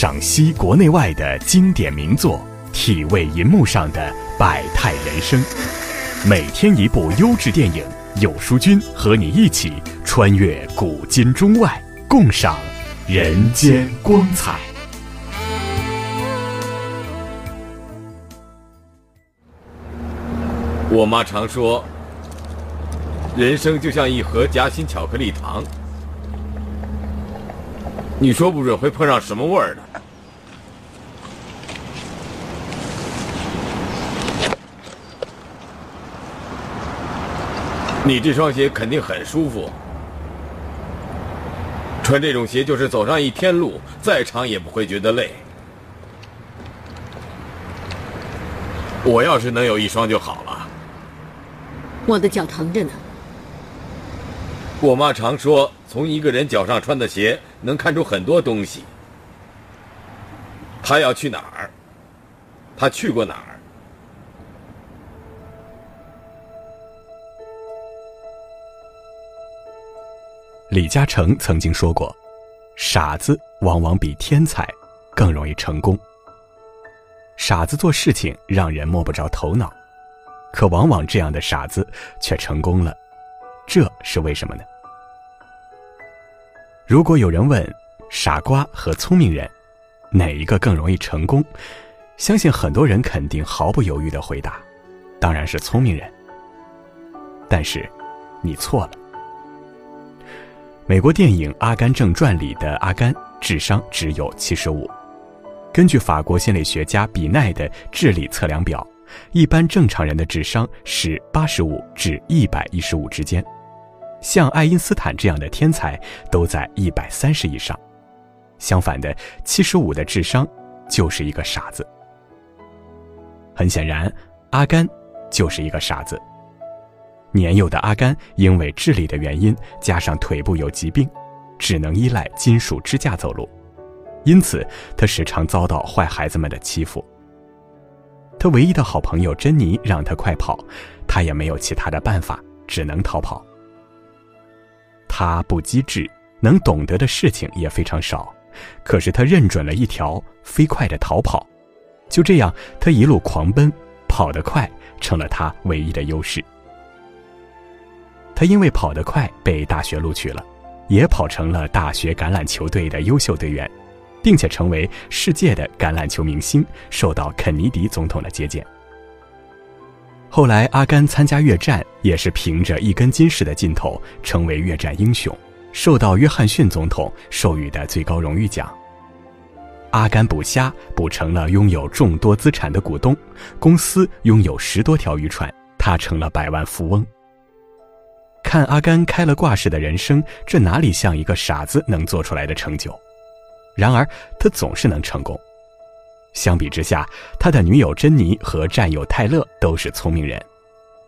赏析国内外的经典名作，体味银幕上的百态人生。每天一部优质电影，有书君和你一起穿越古今中外，共赏人间光彩。我妈常说，人生就像一盒夹心巧克力糖。你说不准会碰上什么味儿的。你这双鞋肯定很舒服，穿这种鞋就是走上一天路，再长也不会觉得累。我要是能有一双就好了。我的脚疼着呢。我妈常说，从一个人脚上穿的鞋能看出很多东西。他要去哪儿？他去过哪儿？李嘉诚曾经说过：“傻子往往比天才更容易成功。傻子做事情让人摸不着头脑，可往往这样的傻子却成功了。”这是为什么呢？如果有人问傻瓜和聪明人哪一个更容易成功，相信很多人肯定毫不犹豫的回答，当然是聪明人。但是，你错了。美国电影《阿甘正传》里的阿甘智商只有七十五，根据法国心理学家比奈的智力测量表，一般正常人的智商是八十五至一百一十五之间。像爱因斯坦这样的天才都在一百三十以上，相反的，七十五的智商就是一个傻子。很显然，阿甘就是一个傻子。年幼的阿甘因为智力的原因，加上腿部有疾病，只能依赖金属支架走路，因此他时常遭到坏孩子们的欺负。他唯一的好朋友珍妮让他快跑，他也没有其他的办法，只能逃跑。他不机智，能懂得的事情也非常少，可是他认准了一条飞快的逃跑，就这样，他一路狂奔，跑得快成了他唯一的优势。他因为跑得快被大学录取了，也跑成了大学橄榄球队的优秀队员，并且成为世界的橄榄球明星，受到肯尼迪总统的接见。后来，阿甘参加越战，也是凭着一根筋似的劲头，成为越战英雄，受到约翰逊总统授予的最高荣誉奖。阿甘捕虾，捕成了拥有众多资产的股东，公司拥有十多条渔船，他成了百万富翁。看阿甘开了挂式的人生，这哪里像一个傻子能做出来的成就？然而，他总是能成功。相比之下，他的女友珍妮和战友泰勒都是聪明人，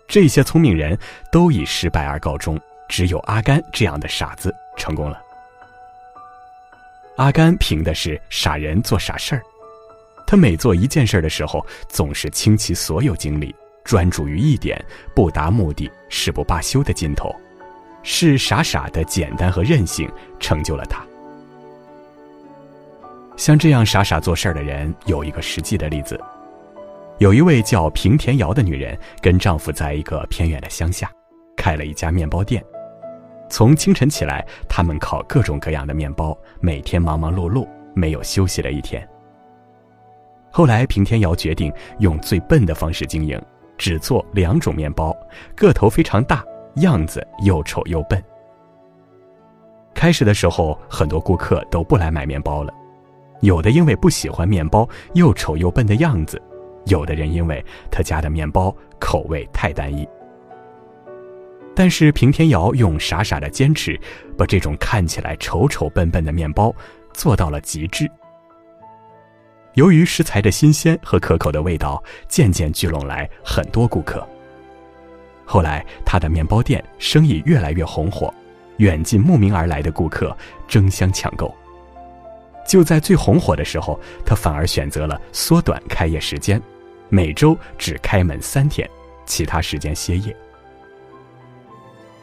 这些聪明人都以失败而告终，只有阿甘这样的傻子成功了。阿甘凭的是傻人做傻事儿，他每做一件事的时候，总是倾其所有精力，专注于一点，不达目的誓不罢休的劲头，是傻傻的简单和任性成就了他。像这样傻傻做事儿的人，有一个实际的例子。有一位叫平田瑶的女人，跟丈夫在一个偏远的乡下，开了一家面包店。从清晨起来，他们烤各种各样的面包，每天忙忙碌碌，没有休息的一天。后来，平田瑶决定用最笨的方式经营，只做两种面包，个头非常大，样子又丑又笨。开始的时候，很多顾客都不来买面包了。有的因为不喜欢面包又丑又笨的样子，有的人因为他家的面包口味太单一。但是平天瑶用傻傻的坚持，把这种看起来丑丑笨笨的面包做到了极致。由于食材的新鲜和可口的味道，渐渐聚拢来很多顾客。后来他的面包店生意越来越红火，远近慕名而来的顾客争相抢购。就在最红火的时候，他反而选择了缩短开业时间，每周只开门三天，其他时间歇业。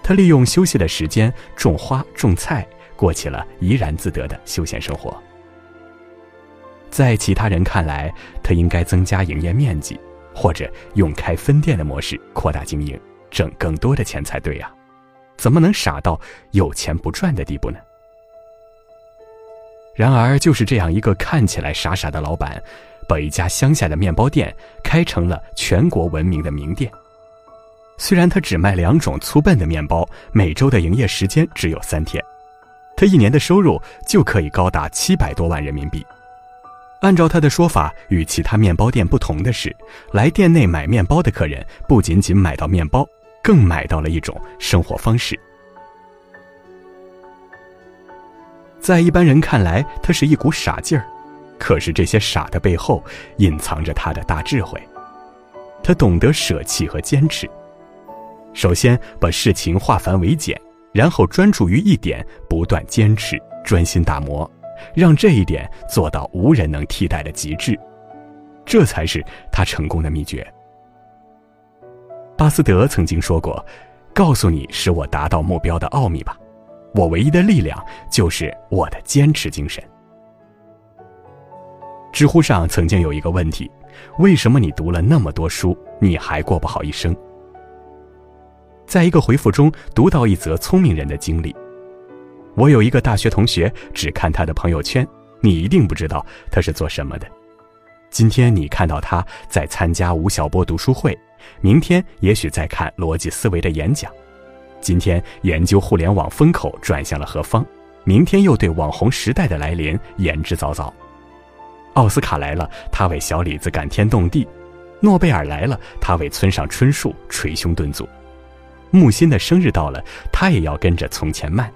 他利用休息的时间种花种菜，过起了怡然自得的休闲生活。在其他人看来，他应该增加营业面积，或者用开分店的模式扩大经营，挣更多的钱才对呀。怎么能傻到有钱不赚的地步呢？然而，就是这样一个看起来傻傻的老板，把一家乡下的面包店开成了全国闻名的名店。虽然他只卖两种粗笨的面包，每周的营业时间只有三天，他一年的收入就可以高达七百多万人民币。按照他的说法，与其他面包店不同的是，来店内买面包的客人不仅仅买到面包，更买到了一种生活方式。在一般人看来，他是一股傻劲儿，可是这些傻的背后隐藏着他的大智慧。他懂得舍弃和坚持。首先把事情化繁为简，然后专注于一点，不断坚持，专心打磨，让这一点做到无人能替代的极致，这才是他成功的秘诀。巴斯德曾经说过：“告诉你使我达到目标的奥秘吧。”我唯一的力量就是我的坚持精神。知乎上曾经有一个问题：为什么你读了那么多书，你还过不好一生？在一个回复中读到一则聪明人的经历。我有一个大学同学，只看他的朋友圈，你一定不知道他是做什么的。今天你看到他在参加吴晓波读书会，明天也许在看逻辑思维的演讲。今天研究互联网风口转向了何方，明天又对网红时代的来临言之凿凿。奥斯卡来了，他为小李子感天动地；诺贝尔来了，他为村上春树捶胸顿足；木心的生日到了，他也要跟着从前慢；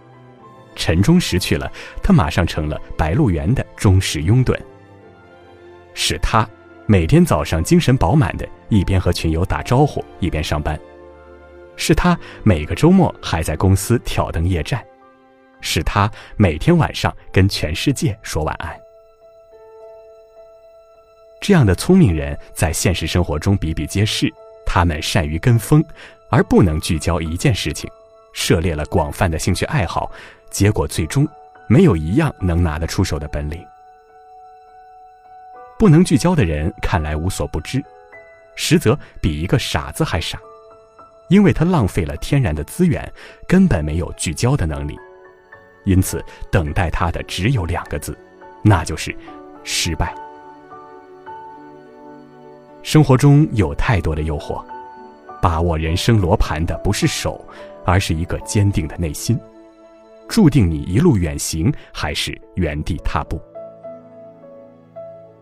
陈忠实去了，他马上成了白鹿原的忠实拥趸。是他每天早上精神饱满的，一边和群友打招呼，一边上班。是他每个周末还在公司挑灯夜战，是他每天晚上跟全世界说晚安。这样的聪明人在现实生活中比比皆是，他们善于跟风，而不能聚焦一件事情，涉猎了广泛的兴趣爱好，结果最终没有一样能拿得出手的本领。不能聚焦的人看来无所不知，实则比一个傻子还傻。因为他浪费了天然的资源，根本没有聚焦的能力，因此等待他的只有两个字，那就是失败。生活中有太多的诱惑，把握人生罗盘的不是手，而是一个坚定的内心，注定你一路远行还是原地踏步。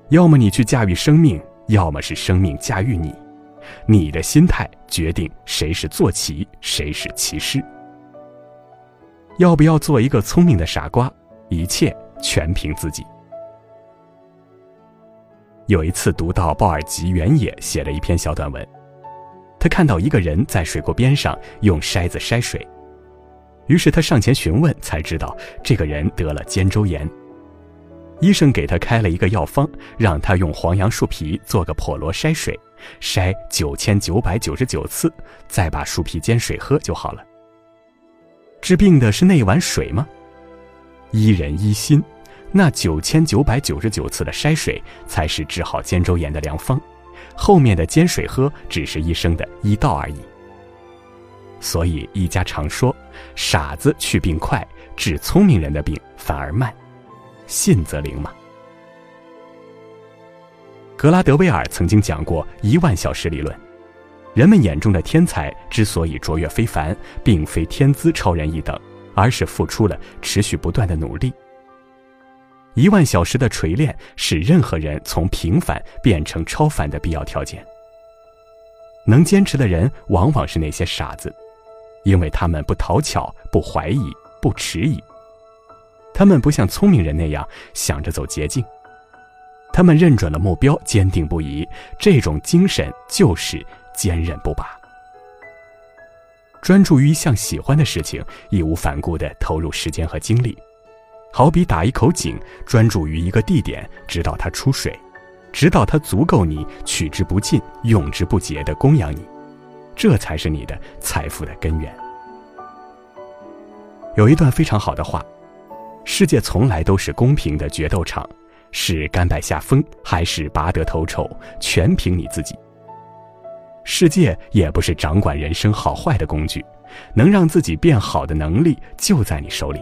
要么你去驾驭生命，要么是生命驾驭你。你的心态决定谁是坐骑，谁是骑师。要不要做一个聪明的傻瓜，一切全凭自己。有一次读到鲍尔吉原野写了一篇小短文，他看到一个人在水沟边上用筛子筛水，于是他上前询问，才知道这个人得了肩周炎。医生给他开了一个药方，让他用黄杨树皮做个笸箩筛水。筛九千九百九十九次，再把树皮煎水喝就好了。治病的是那碗水吗？医人医心，那九千九百九十九次的筛水才是治好肩周炎的良方，后面的煎水喝只是医生的医道而已。所以医家常说，傻子去病快，治聪明人的病反而慢，信则灵嘛。格拉德威尔曾经讲过一万小时理论，人们眼中的天才之所以卓越非凡，并非天资超人一等，而是付出了持续不断的努力。一万小时的锤炼是任何人从平凡变成超凡的必要条件。能坚持的人往往是那些傻子，因为他们不讨巧、不怀疑、不迟疑，他们不像聪明人那样想着走捷径。他们认准了目标，坚定不移。这种精神就是坚韧不拔。专注于一项喜欢的事情，义无反顾地投入时间和精力，好比打一口井，专注于一个地点，直到它出水，直到它足够你取之不尽、用之不竭的供养你。这才是你的财富的根源。有一段非常好的话：世界从来都是公平的决斗场。是甘拜下风，还是拔得头筹，全凭你自己。世界也不是掌管人生好坏的工具，能让自己变好的能力就在你手里。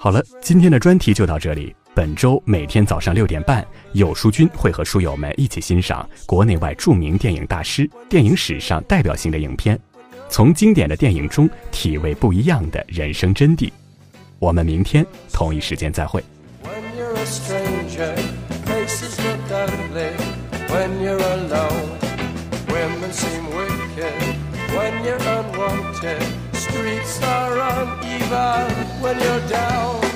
好了，今天的专题就到这里。本周每天早上六点半，有书君会和书友们一起欣赏国内外著名电影大师、电影史上代表性的影片，从经典的电影中体味不一样的人生真谛。我们明天同一时间再会。When Star on Eva when you're down.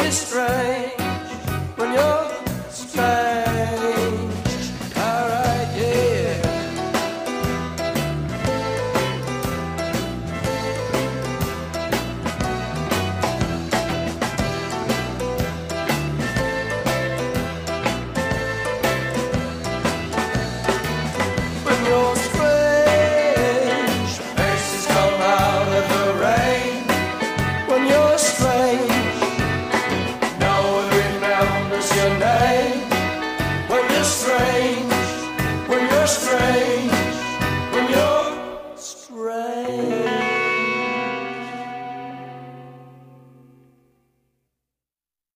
his straight.